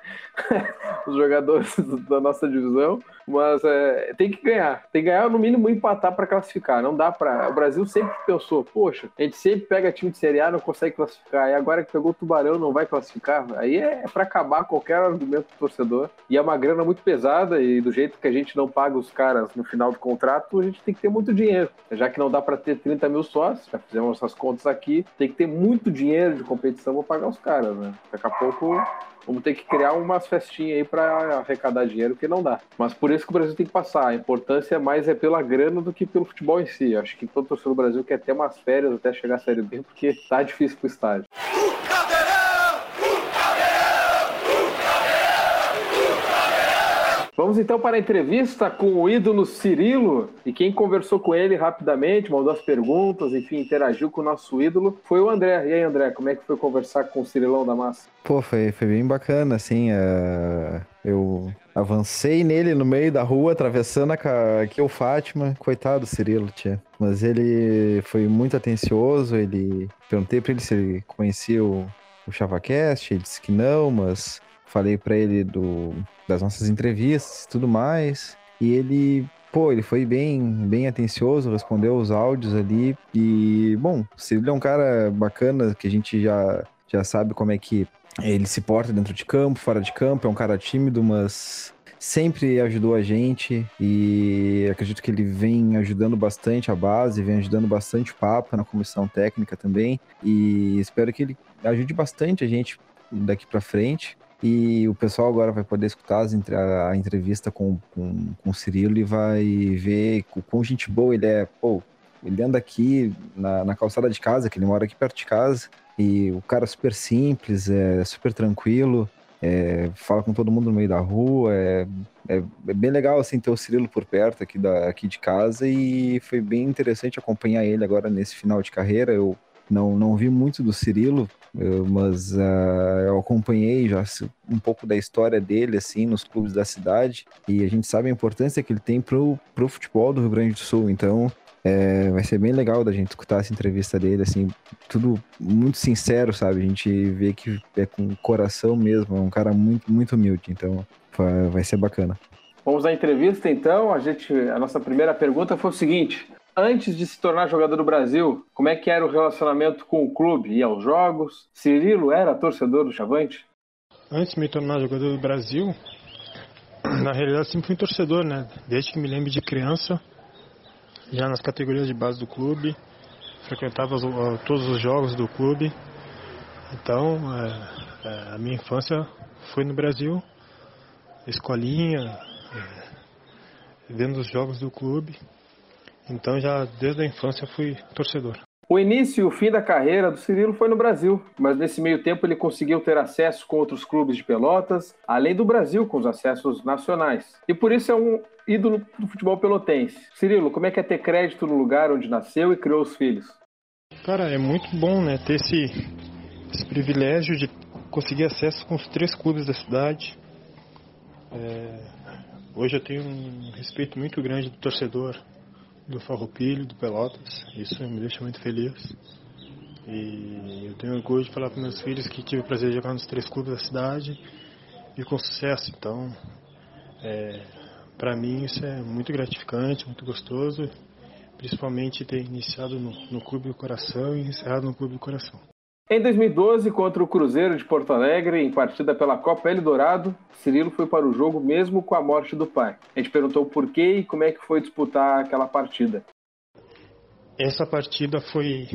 [SPEAKER 1] [LAUGHS] os jogadores da nossa divisão, mas é, tem que ganhar. Tem que ganhar, no mínimo, empatar para classificar. Não dá para. O Brasil sempre pensou, poxa, a gente sempre pega time de Série A, não consegue classificar, e agora que pegou o Tubarão, não vai classificar. Aí é, é para acabar qualquer argumento do torcedor. E a uma grana muito pesada e do jeito que a gente não paga os caras no final do contrato, a gente tem que ter muito dinheiro. Já que não dá para ter 30 mil sócios, já fizemos essas contas aqui, tem que ter muito dinheiro de competição para pagar os caras, né? Daqui a pouco vamos ter que criar umas festinhas aí para arrecadar dinheiro, que não dá. Mas por isso que o Brasil tem que passar. A importância mais é pela grana do que pelo futebol em si. Acho que todo torcedor do Brasil quer ter umas férias até chegar a Série B, porque tá difícil pro estádio. Vamos então para a entrevista com o ídolo Cirilo. E quem conversou com ele rapidamente, mandou as perguntas, enfim, interagiu com o nosso ídolo, foi o André. E aí, André, como é que foi conversar com o Cirilão da Massa?
[SPEAKER 5] Pô, foi, foi bem bacana, assim. Uh, eu avancei nele no meio da rua, atravessando aqui o Fátima. Coitado do Cirilo, tia. Mas ele foi muito atencioso. Ele perguntei para ele se ele conhecia o, o ChavaCast. Ele disse que não, mas falei para ele do, das nossas entrevistas e tudo mais. E ele, pô, ele foi bem, bem atencioso, respondeu os áudios ali. E, bom, se ele é um cara bacana, que a gente já, já sabe como é que ele se porta dentro de campo, fora de campo, é um cara tímido, mas sempre ajudou a gente e acredito que ele vem ajudando bastante a base, vem ajudando bastante o Papa na comissão técnica também e espero que ele ajude bastante a gente daqui para frente. E o pessoal agora vai poder escutar a entrevista com, com, com o Cirilo e vai ver o quão gente boa ele é. Pô, ele anda aqui na, na calçada de casa, que ele mora aqui perto de casa. E o cara é super simples, é super tranquilo, é, fala com todo mundo no meio da rua. É, é, é, bem legal assim ter o Cirilo por perto aqui, da, aqui de casa e foi bem interessante acompanhar ele agora nesse final de carreira. Eu não, não vi muito do Cirilo, mas uh, eu acompanhei já um pouco da história dele assim nos clubes da cidade e a gente sabe a importância que ele tem pro, pro futebol do Rio Grande do Sul. Então é, vai ser bem legal da gente escutar essa entrevista dele, assim, tudo muito sincero, sabe? A gente vê que é com coração mesmo, é um cara muito, muito humilde, então vai, ser bacana.
[SPEAKER 1] Vamos à entrevista então. A gente, a nossa primeira pergunta foi o seguinte: antes de se tornar jogador do Brasil, como é que era o relacionamento com o clube? Ia aos jogos? Cirilo era torcedor do Chavante?
[SPEAKER 6] Antes de me tornar jogador do Brasil, [CLEARS THROAT] na realidade sempre fui torcedor, né? Desde que me lembro de criança, já nas categorias de base do clube, frequentava os, todos os jogos do clube. Então, é, é, a minha infância foi no Brasil, escolinha, é, vendo os jogos do clube. Então já desde a infância fui torcedor.
[SPEAKER 1] O início e o fim da carreira do Cirilo foi no Brasil, mas nesse meio tempo ele conseguiu ter acesso com outros clubes de Pelotas, além do Brasil com os acessos nacionais. E por isso é um ídolo do futebol pelotense. Cirilo, como é que é ter crédito no lugar onde nasceu e criou os filhos?
[SPEAKER 6] Cara, é muito bom, né, ter esse, esse privilégio de conseguir acesso com os três clubes da cidade. É, hoje eu tenho um respeito muito grande do torcedor do Farroupilho, do Pelotas. Isso me deixa muito feliz. E eu tenho orgulho de falar para meus filhos que tive o prazer de jogar nos três clubes da cidade e com sucesso. Então, é, para mim isso é muito gratificante, muito gostoso, principalmente ter iniciado no, no Clube do Coração e encerrado no Clube do Coração.
[SPEAKER 1] Em 2012, contra o Cruzeiro de Porto Alegre, em partida pela Copa Eldorado, Cirilo foi para o jogo mesmo com a morte do pai. A gente perguntou por quê e como é que foi disputar aquela partida.
[SPEAKER 6] Essa partida foi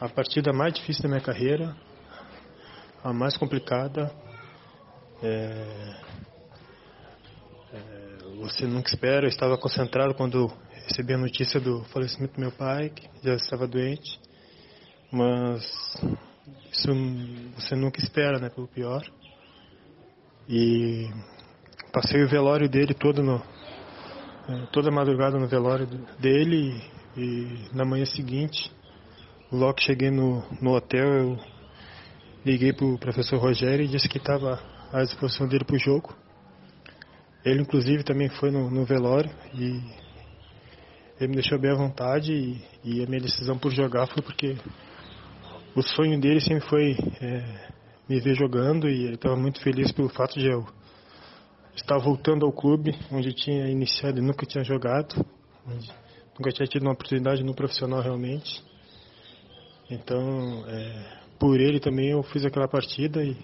[SPEAKER 6] a partida mais difícil da minha carreira, a mais complicada. É... É... Você nunca espera, eu estava concentrado quando recebi a notícia do falecimento do meu pai, que já estava doente mas isso você nunca espera, né, pelo pior. E passei o velório dele todo no é, toda madrugada no velório dele e, e na manhã seguinte, logo que cheguei no, no hotel, eu liguei pro professor Rogério e disse que estava à disposição dele pro jogo. Ele inclusive também foi no, no velório e ele me deixou bem à vontade e, e a minha decisão por jogar foi porque o sonho dele sempre foi é, me ver jogando e ele estava muito feliz pelo fato de eu estar voltando ao clube onde tinha iniciado e nunca tinha jogado, nunca tinha tido uma oportunidade no profissional realmente. Então, é, por ele também eu fiz aquela partida e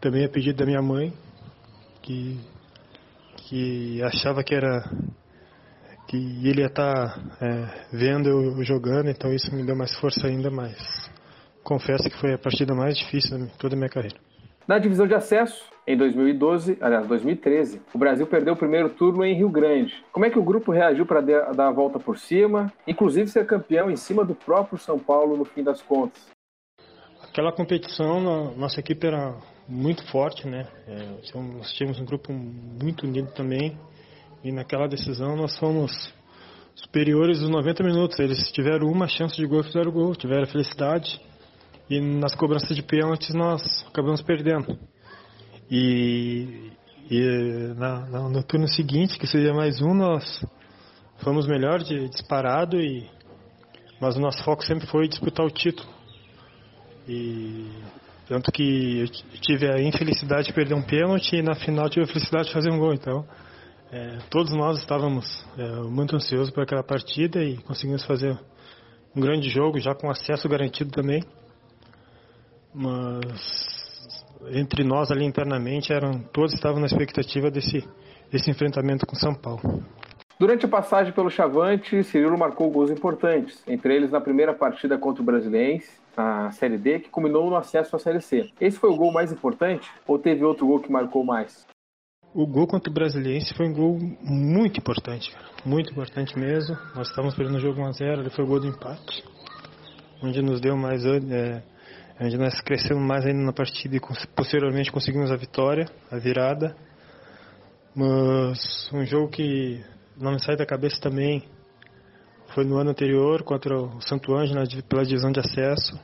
[SPEAKER 6] também a pedido da minha mãe, que, que achava que era que ele ia estar é, vendo eu jogando, então isso me deu mais força ainda mais confesso que foi a partida mais difícil de toda a minha carreira.
[SPEAKER 1] Na divisão de acesso, em 2012, aliás, 2013, o Brasil perdeu o primeiro turno em Rio Grande. Como é que o grupo reagiu para dar a volta por cima, inclusive ser campeão em cima do próprio São Paulo no fim das contas?
[SPEAKER 6] Aquela competição, nossa equipe era muito forte, né? É, nós tínhamos um grupo muito unido também e naquela decisão nós fomos superiores os 90 minutos. Eles tiveram uma chance de gol e fizeram gol, tiveram felicidade e nas cobranças de pênaltis nós acabamos perdendo. E, e na, na, no turno seguinte, que seria mais um, nós fomos melhor de disparado e mas o nosso foco sempre foi disputar o título. E tanto que eu tive a infelicidade de perder um pênalti e na final tive a felicidade de fazer um gol. Então, é, todos nós estávamos é, muito ansiosos por aquela partida e conseguimos fazer um grande jogo, já com acesso garantido também. Mas entre nós ali internamente eram todos estavam na expectativa desse desse enfrentamento com São Paulo.
[SPEAKER 1] Durante a passagem pelo Chavante, Cirilo marcou gols importantes, entre eles na primeira partida contra o Brasiliense, na Série D, que culminou no acesso à Série C. Esse foi o gol mais importante ou teve outro gol que marcou mais?
[SPEAKER 6] O gol contra o Brasiliense foi um gol muito importante, cara. Muito importante mesmo. Nós estávamos perdendo o jogo 1x0, ele foi o gol do empate. Onde nos deu mais. É, onde nós crescemos mais ainda na partida e posteriormente conseguimos a vitória, a virada. Mas um jogo que não me sai da cabeça também foi no ano anterior contra o Santo Ângelo pela divisão de acesso,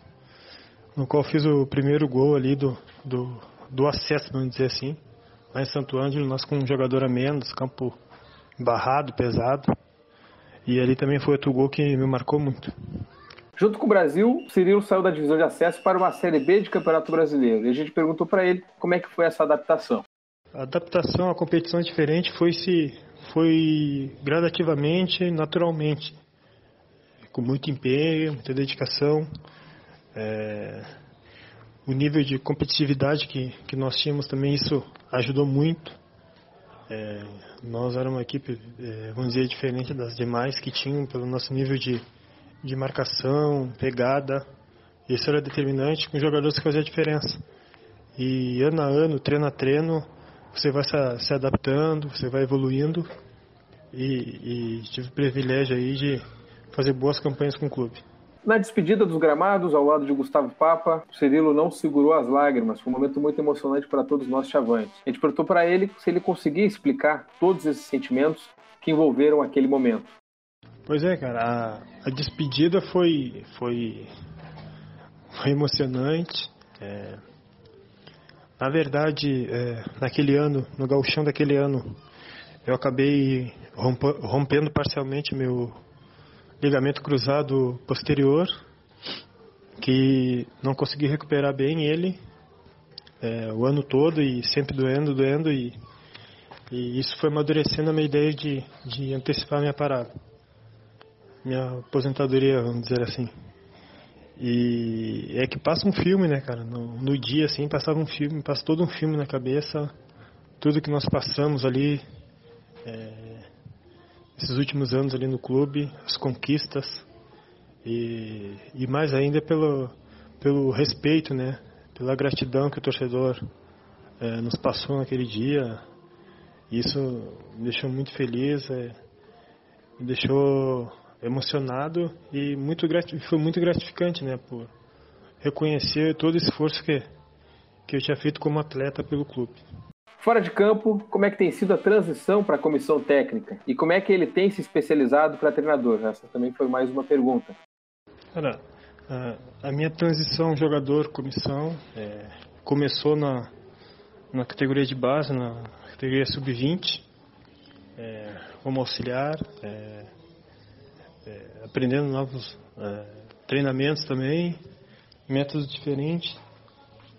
[SPEAKER 6] no qual fiz o primeiro gol ali do, do, do acesso, vamos dizer assim. Lá em Santo Ângelo, nós com um jogador a menos, campo barrado, pesado. E ali também foi outro gol que me marcou muito.
[SPEAKER 1] Junto com o Brasil, Cirilo saiu da divisão de acesso para uma Série B de Campeonato Brasileiro. E a gente perguntou para ele como é que foi essa adaptação.
[SPEAKER 6] A adaptação à competição diferente foi se foi gradativamente, naturalmente, com muito empenho, muita dedicação. É, o nível de competitividade que, que nós tínhamos também, isso ajudou muito. É, nós éramos uma equipe, é, vamos dizer, diferente das demais que tinham pelo nosso nível de, de marcação, pegada. Isso era determinante com jogadores que faziam diferença. E ano a ano, treino a treino, você vai se, adaptando, você vai evoluindo e, e, tive o privilégio aí de fazer boas campanhas com o clube.
[SPEAKER 1] Na despedida dos gramados, ao lado de Gustavo Papa, Cirilo não segurou as lágrimas. Foi um momento muito emocionante para todos nós chavantes. A gente perguntou para ele se ele conseguia explicar todos esses sentimentos que envolveram aquele momento.
[SPEAKER 6] Pois é, cara, a, a despedida foi, foi, foi emocionante. É, na verdade, é, naquele ano, no gauchão daquele ano, eu acabei rompendo parcialmente meu ligamento cruzado posterior, que não consegui recuperar bem ele é, o ano todo e sempre doendo, doendo e, e isso foi amadurecendo a minha ideia de, de antecipar minha parada, minha aposentadoria, vamos dizer assim. E é que passa um filme, né, cara? No, no dia, assim, passava um filme, passa todo um filme na cabeça, tudo que nós passamos ali, é, esses últimos anos ali no clube, as conquistas, e, e mais ainda pelo, pelo respeito, né, pela gratidão que o torcedor é, nos passou naquele dia. Isso me deixou muito feliz, é, me deixou emocionado e muito foi muito gratificante, né, por reconhecer todo o esforço que que eu tinha feito como atleta pelo clube.
[SPEAKER 1] Fora de campo, como é que tem sido a transição para a comissão técnica e como é que ele tem se especializado para treinador? Essa também foi mais uma pergunta.
[SPEAKER 6] Cara, a minha transição jogador-comissão é, começou na, na categoria de base, na categoria sub-20, é, como auxiliar, é, é, aprendendo novos é, treinamentos também, métodos diferentes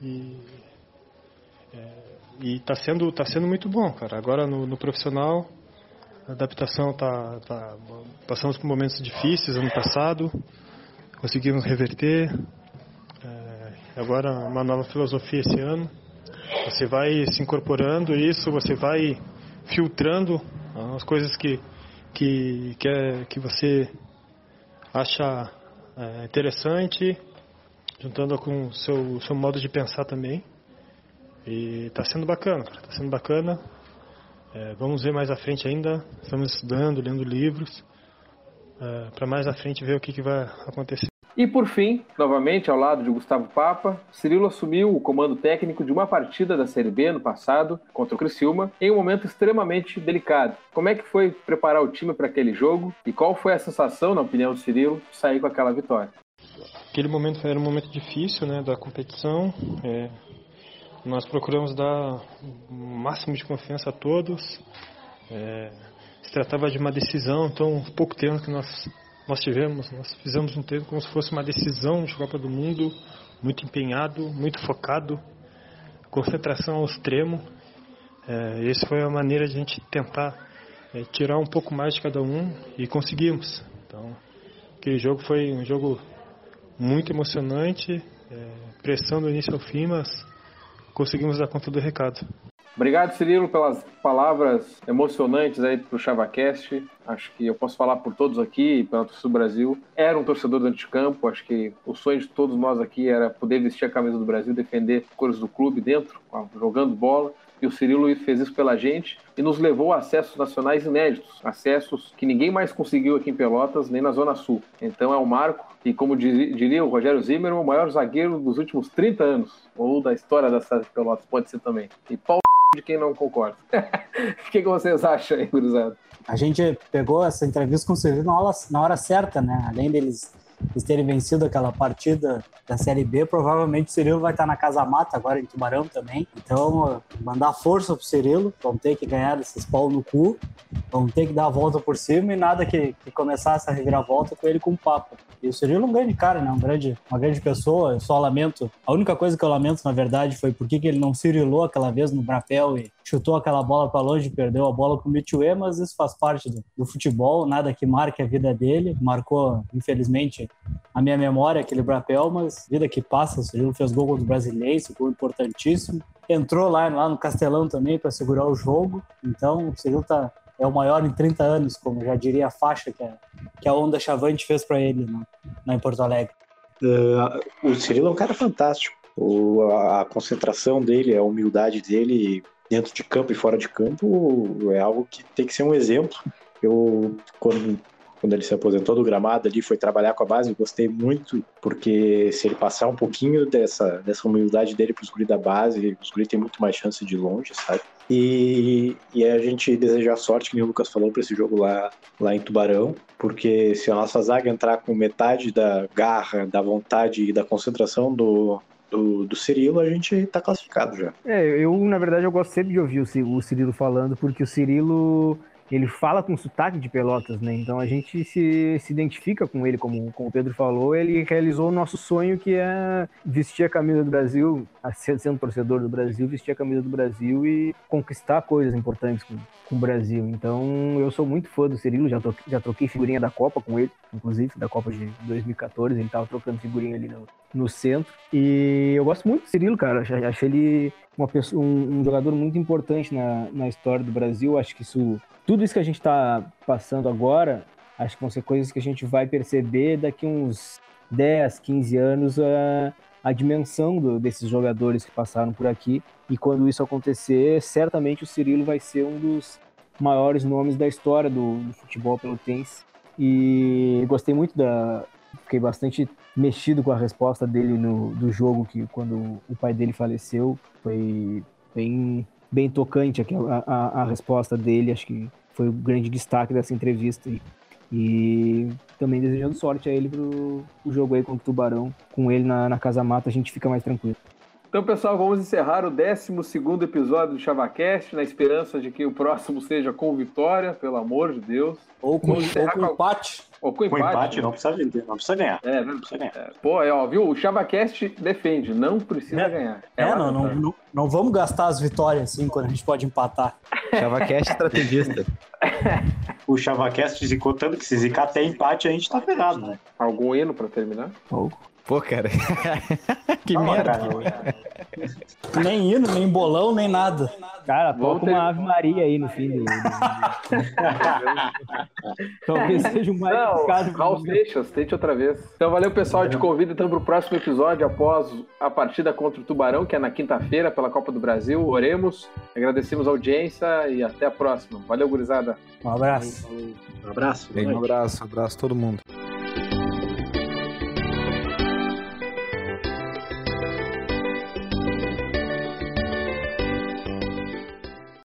[SPEAKER 6] e é, está sendo tá sendo muito bom, cara. Agora no, no profissional a adaptação tá, tá passamos por momentos difíceis ano passado, conseguimos reverter. É, agora uma nova filosofia esse ano. Você vai se incorporando isso, você vai filtrando as coisas que que, que, é, que você acha é, interessante, juntando com o seu, seu modo de pensar também. E está sendo bacana, está sendo bacana. É, vamos ver mais à frente ainda, estamos estudando, lendo livros, é, para mais à frente ver o que, que vai acontecer.
[SPEAKER 1] E por fim, novamente ao lado de Gustavo Papa, Cirilo assumiu o comando técnico de uma partida da Série B no passado contra o Criciúma em um momento extremamente delicado. Como é que foi preparar o time para aquele jogo e qual foi a sensação, na opinião do Cirilo, de sair com aquela vitória?
[SPEAKER 6] Aquele momento era um momento difícil, né, da competição. É, nós procuramos dar o máximo de confiança a todos. É, se tratava de uma decisão, então pouco tempo que nós nós tivemos, nós fizemos um treino como se fosse uma decisão de Copa do Mundo, muito empenhado, muito focado, concentração ao extremo. É, essa foi a maneira de a gente tentar é, tirar um pouco mais de cada um e conseguimos. Então, aquele jogo foi um jogo muito emocionante, é, pressão do início ao fim, mas conseguimos dar conta do recado.
[SPEAKER 1] Obrigado, Cirilo, pelas palavras emocionantes aí pro ChavaCast. Acho que eu posso falar por todos aqui, pela torcida do Brasil. Era um torcedor do anticampo, acho que o sonho de todos nós aqui era poder vestir a camisa do Brasil, defender cores do clube dentro, jogando bola. E o Cirilo fez isso pela gente e nos levou a acessos nacionais inéditos, acessos que ninguém mais conseguiu aqui em Pelotas, nem na Zona Sul. Então é um marco e, como diria o Rogério Zimmer, o maior zagueiro dos últimos 30 anos, ou da história da cidade de Pelotas, pode ser também. E Paulo de quem não concorda. [LAUGHS] o que, que, vocês acham aí, gurizada?
[SPEAKER 3] A gente pegou essa entrevista com o Silvio na hora, na hora certa, né? Além deles eles terem vencido aquela partida da Série B, provavelmente o Cirilo vai estar na Casa Mata agora em Tubarão também. Então, mandar força pro Cirilo, vão ter que ganhar esses pau no cu, vão ter que dar a volta por cima e nada que, que começar essa reviravolta com ele com papo. E o Cirilo é um grande cara, né? Um grande, uma grande pessoa. Eu só lamento. A única coisa que eu lamento, na verdade, foi porque que ele não cirilou aquela vez no Brapel e chutou aquela bola para longe e perdeu a bola com o Mitchue, mas isso faz parte do, do, futebol, nada que marque a vida dele. Marcou, infelizmente, a minha memória aquele Brapel, mas vida que passa. O Cirilo fez gol contra o Brasileiro, gol importantíssimo. Entrou lá, lá no Castelão também para segurar o jogo. Então, o Cirilo tá, é o maior em 30 anos, como já diria a faixa que a, que a Onda Chavante fez para ele né, lá em Porto Alegre.
[SPEAKER 4] Uh, o Cirilo é um cara fantástico. O, a, a, concentração dele, a humildade dele dentro de campo e fora de campo é algo que tem que ser um exemplo. Eu, quando quando ele se aposentou do gramado ali, foi trabalhar com a base, eu gostei muito, porque se ele passar um pouquinho dessa, dessa humildade dele para os guri da base, os guri tem muito mais chance de longe, sabe? E, e a gente desejar sorte, que o Lucas falou, para esse jogo lá, lá em Tubarão, porque se a nossa zaga entrar com metade da garra, da vontade e da concentração do, do, do Cirilo, a gente tá classificado já.
[SPEAKER 2] É, eu, na verdade, eu gosto sempre de ouvir o, o Cirilo falando, porque o Cirilo ele fala com sotaque de Pelotas, né? Então a gente se, se identifica com ele, como, como o Pedro falou. Ele realizou o nosso sonho que é vestir a camisa do Brasil, sendo torcedor do Brasil, vestir a camisa do Brasil e conquistar coisas importantes com, com o Brasil. Então eu sou muito fã do Cirilo, já, troquei, já troquei figurinha da Copa com ele, inclusive, da Copa de 2014. Ele tava trocando figurinha ali no, no centro. E eu gosto muito do Cirilo, cara. Acho ele uma pessoa, um, um jogador muito importante na, na história do Brasil. Acho que isso tudo isso que a gente está passando agora, acho que vão ser coisas que a gente vai perceber daqui uns 10, 15 anos a, a dimensão do, desses jogadores que passaram por aqui. E quando isso acontecer, certamente o Cirilo vai ser um dos maiores nomes da história do, do futebol pelotense. E gostei muito da. Fiquei bastante mexido com a resposta dele no, do jogo que quando o pai dele faleceu. Foi bem bem tocante a, a, a, resposta dele, acho que foi o grande destaque dessa entrevista. E, e também desejando sorte a ele pro, pro jogo aí contra o Tubarão. Com ele na, na Casa Mata, a gente fica mais tranquilo.
[SPEAKER 1] Então, pessoal, vamos encerrar o 12 episódio do ChavaCast, na esperança de que o próximo seja com vitória, pelo amor de Deus.
[SPEAKER 3] Ou com, ou com empate.
[SPEAKER 1] Ou com empate. Com empate
[SPEAKER 4] né? não, precisa, não precisa ganhar.
[SPEAKER 1] É, não precisa ganhar. É, pô, é, ó, viu? O ChavaCast defende, não precisa
[SPEAKER 3] é,
[SPEAKER 1] ganhar.
[SPEAKER 3] É, é não, não, não, não, vamos gastar as vitórias assim quando a gente pode empatar. [LAUGHS]
[SPEAKER 5] ChavaCast estrategista.
[SPEAKER 4] o ChavaCast zicou tanto que se zicar até empate a gente tá ferrado, né?
[SPEAKER 1] Algum hino pra terminar?
[SPEAKER 5] Pouco. Pô, cara. [LAUGHS] que ah, merda.
[SPEAKER 3] Cara, nem hino, nem bolão, nem nada.
[SPEAKER 2] Cara, toca ter... uma Ave Maria aí no fim do. [LAUGHS] Talvez seja um mais
[SPEAKER 1] Não, Raul Seixas, tente outra vez. Então, valeu, pessoal. Te convido então para o próximo episódio após a partida contra o Tubarão, que é na quinta-feira pela Copa do Brasil. Oremos, agradecemos a audiência e até a próxima. Valeu, gurizada.
[SPEAKER 3] Um abraço.
[SPEAKER 4] Um abraço.
[SPEAKER 5] Um abraço, um abraço a todo mundo.